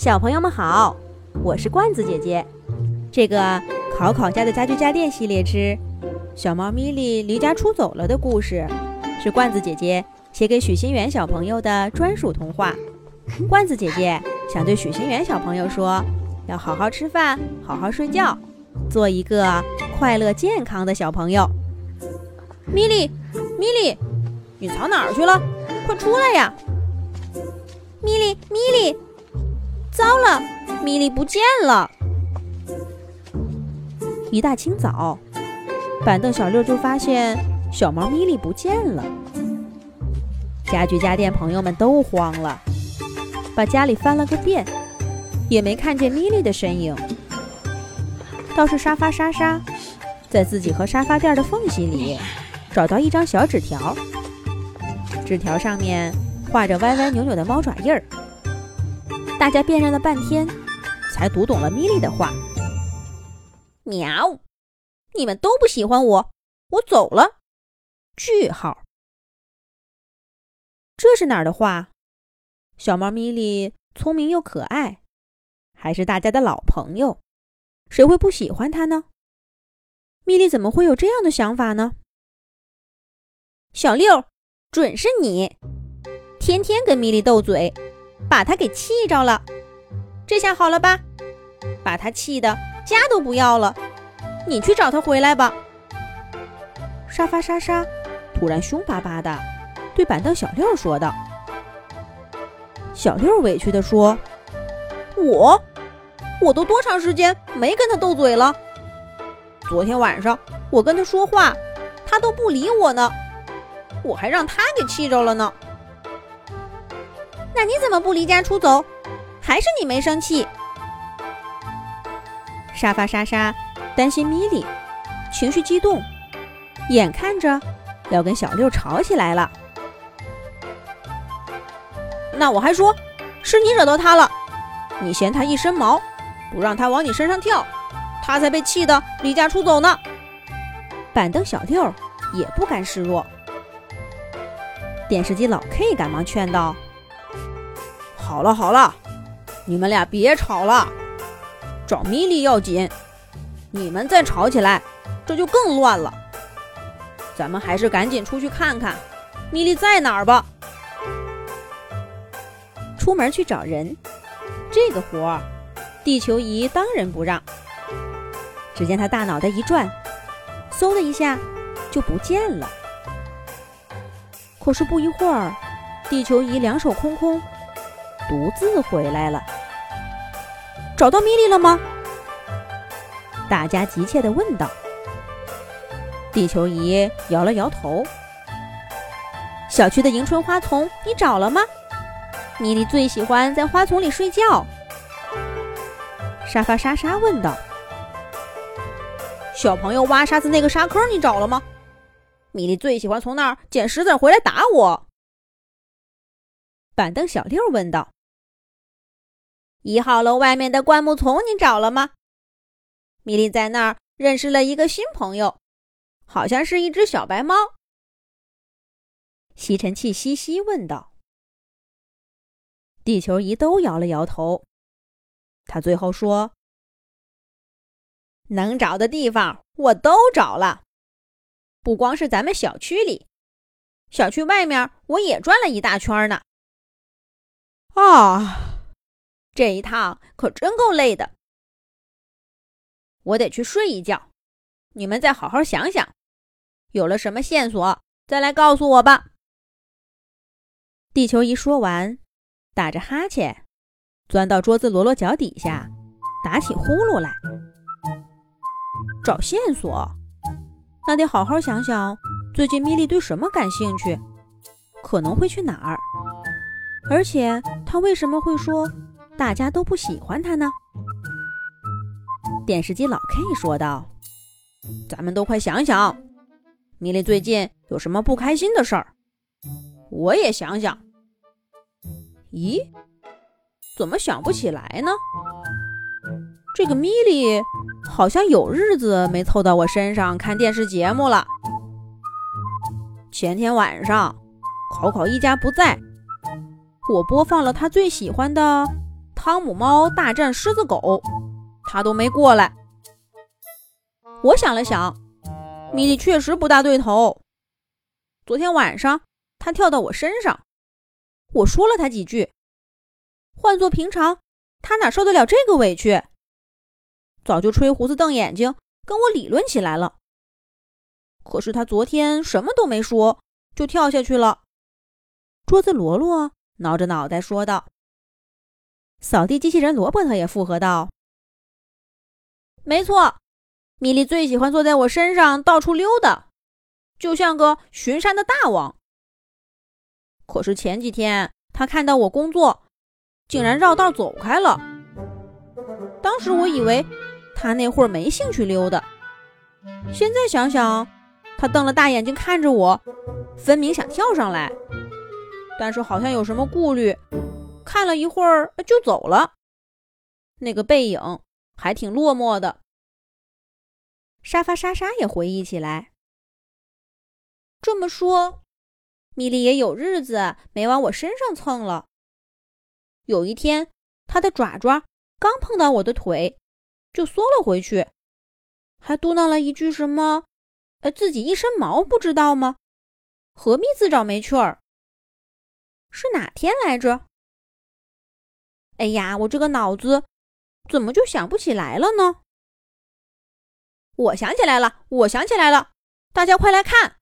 小朋友们好，我是罐子姐姐。这个考考家的家具家电系列之《小猫咪莉离家出走了》的故事，是罐子姐姐写给许心远小朋友的专属童话。罐子姐姐想对许心远小朋友说：要好好吃饭，好好睡觉，做一个快乐健康的小朋友。米莉，米莉，你藏哪儿去了？快出来呀！米莉，米莉。糟了，米莉不见了！一大清早，板凳小六就发现小猫咪莉不见了。家具家电朋友们都慌了，把家里翻了个遍，也没看见咪莉的身影。倒是沙发莎莎，在自己和沙发垫的缝隙里找到一张小纸条，纸条上面画着歪歪扭扭的猫爪印儿。大家辨认了半天，才读懂了米莉的话。喵！你们都不喜欢我，我走了。句号。这是哪儿的话？小猫咪莉聪明又可爱，还是大家的老朋友，谁会不喜欢它呢？米莉怎么会有这样的想法呢？小六，准是你，天天跟米莉斗嘴。把他给气着了，这下好了吧？把他气的家都不要了。你去找他回来吧。沙发沙沙突然凶巴巴的对板凳小六说道。小六委屈的说：“我，我都多长时间没跟他斗嘴了？昨天晚上我跟他说话，他都不理我呢，我还让他给气着了呢。”那你怎么不离家出走？还是你没生气？沙发莎莎担心米莉，情绪激动，眼看着要跟小六吵起来了。那我还说是你惹到他了，你嫌他一身毛，不让他往你身上跳，他才被气得离家出走呢。板凳小六也不甘示弱，电视机老 K 赶忙劝道。好了好了，你们俩别吵了，找米莉要紧。你们再吵起来，这就更乱了。咱们还是赶紧出去看看米莉在哪儿吧。出门去找人，这个活儿，地球仪当仁不让。只见他大脑袋一转，嗖的一下就不见了。可是不一会儿，地球仪两手空空。独自回来了，找到米莉了吗？大家急切地问道。地球仪摇了摇头。小区的迎春花丛你找了吗？米莉最喜欢在花丛里睡觉。沙发莎莎问道。小朋友挖沙子那个沙坑你找了吗？米莉最喜欢从那儿捡石子回来打我。板凳小六问道。一号楼外面的灌木丛，你找了吗？米莉在那儿认识了一个新朋友，好像是一只小白猫。吸尘器西西问道。地球仪都摇了摇头。他最后说：“能找的地方我都找了，不光是咱们小区里，小区外面我也转了一大圈呢。”啊！这一趟可真够累的，我得去睡一觉。你们再好好想想，有了什么线索再来告诉我吧。地球仪说完，打着哈欠，钻到桌子罗罗脚底下，打起呼噜来。找线索，那得好好想想，最近米莉对什么感兴趣，可能会去哪儿，而且她为什么会说？大家都不喜欢他呢。电视机老 K 说道：“咱们都快想想，米莉最近有什么不开心的事儿？我也想想。咦，怎么想不起来呢？这个米莉好像有日子没凑到我身上看电视节目了。前天晚上，考考一家不在，我播放了他最喜欢的。”汤姆猫大战狮子狗，他都没过来。我想了想，米莉确实不大对头。昨天晚上他跳到我身上，我说了他几句。换做平常，他哪受得了这个委屈？早就吹胡子瞪眼睛跟我理论起来了。可是他昨天什么都没说，就跳下去了。桌子罗罗挠着脑袋说道。扫地机器人罗伯特也附和道：“没错，米莉最喜欢坐在我身上到处溜达，就像个巡山的大王。可是前几天他看到我工作，竟然绕道走开了。当时我以为他那会儿没兴趣溜达，现在想想，他瞪了大眼睛看着我，分明想跳上来，但是好像有什么顾虑。”看了一会儿就走了，那个背影还挺落寞的。沙发莎莎也回忆起来，这么说，米莉也有日子没往我身上蹭了。有一天，它的爪爪刚碰到我的腿，就缩了回去，还嘟囔了一句什么：“呃，自己一身毛，不知道吗？何必自找没趣儿？”是哪天来着？哎呀，我这个脑子怎么就想不起来了呢？我想起来了，我想起来了，大家快来看！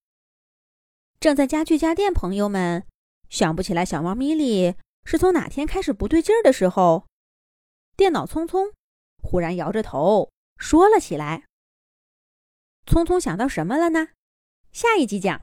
正在家具家电朋友们想不起来小猫咪莉是从哪天开始不对劲儿的时候，电脑聪聪忽然摇着头说了起来。聪聪想到什么了呢？下一集讲。